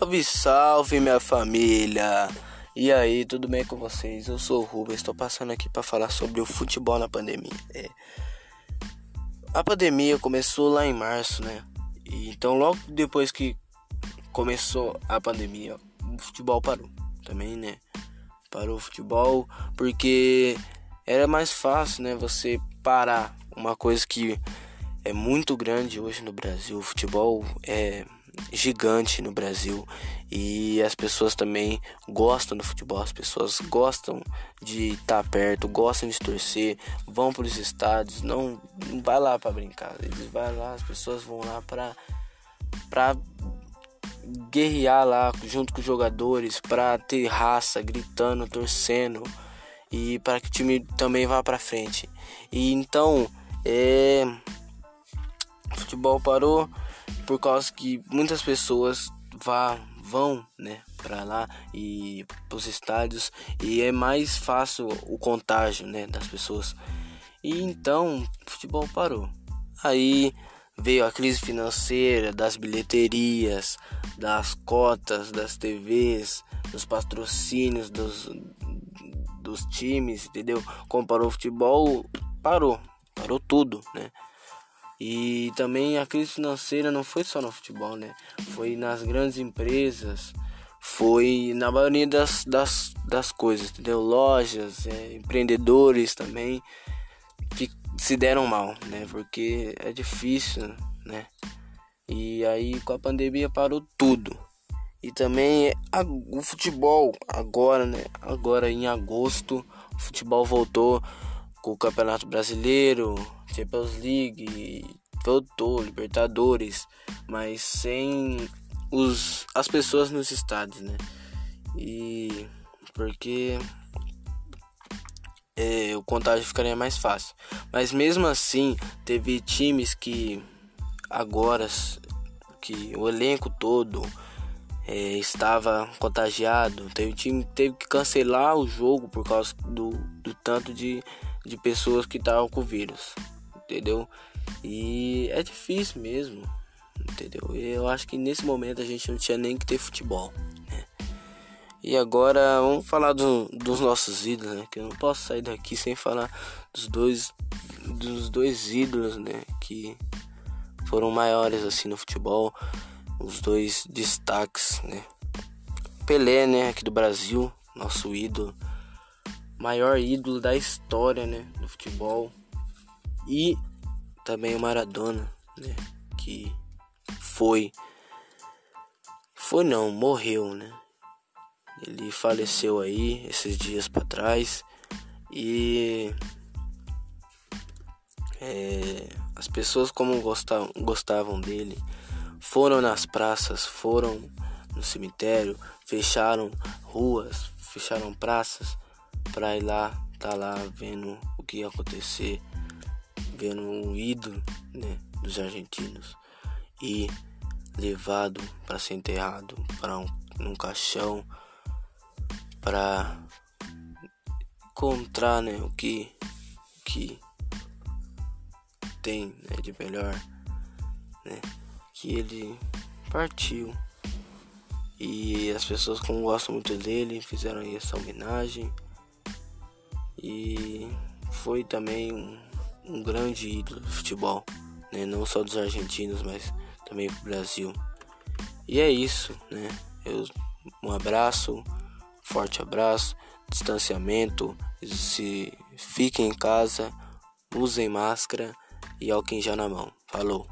Salve, salve minha família! E aí, tudo bem com vocês? Eu sou o Rubens, estou passando aqui para falar sobre o futebol na pandemia. É. A pandemia começou lá em março, né? E, então, logo depois que começou a pandemia, o futebol parou também, né? Parou o futebol porque era mais fácil, né? Você parar uma coisa que é muito grande hoje no Brasil. O futebol é gigante no Brasil e as pessoas também gostam do futebol, as pessoas gostam de estar perto, gostam de torcer, vão para os estádios, não, não vai lá para brincar, eles vão lá, as pessoas vão lá para para guerrear lá junto com os jogadores, para ter raça, gritando, torcendo e para que o time também vá para frente. E então, é futebol parou por causa que muitas pessoas vá, vão, né, para lá e os estádios e é mais fácil o contágio, né, das pessoas. E então, o futebol parou. Aí veio a crise financeira das bilheterias, das cotas das TVs, dos patrocínios dos, dos times, entendeu? Comparou o futebol, parou, parou tudo, né? E também a crise financeira não foi só no futebol, né? Foi nas grandes empresas, foi na maioria das, das, das coisas, entendeu? Lojas, é, empreendedores também que se deram mal, né? Porque é difícil, né? E aí com a pandemia parou tudo. E também a, o futebol agora, né? Agora em agosto, o futebol voltou com o Campeonato Brasileiro, Champions League, voltou, Libertadores, mas sem os, as pessoas nos estádios, né? E porque é, o contágio ficaria mais fácil. Mas mesmo assim, teve times que agora que o elenco todo é, estava contagiado. Teve time que teve que cancelar o jogo por causa do, do tanto de de pessoas que estavam com o vírus, entendeu? E é difícil mesmo, entendeu? Eu acho que nesse momento a gente não tinha nem que ter futebol, né? E agora vamos falar do, dos nossos ídolos, né? Que eu não posso sair daqui sem falar dos dois, dos dois ídolos, né? Que foram maiores assim no futebol, os dois destaques, né? Pelé, né? Aqui do Brasil, nosso ídolo maior ídolo da história, né, do futebol. E também o Maradona, né, que foi foi não, morreu, né? Ele faleceu aí esses dias para trás e é, as pessoas como gostavam, gostavam dele foram nas praças, foram no cemitério, fecharam ruas, fecharam praças pra ir lá, tá lá vendo o que ia acontecer, vendo um ídolo né, dos argentinos e levado para ser enterrado para um num caixão para encontrar né, o que que tem né, de melhor né, que ele partiu. E as pessoas como gostam muito dele fizeram essa homenagem. E foi também um, um grande ídolo do futebol, né? não só dos argentinos, mas também pro Brasil. E é isso, né? Eu, um abraço, forte abraço, distanciamento, se fiquem em casa, usem máscara e álcool gel na mão. Falou!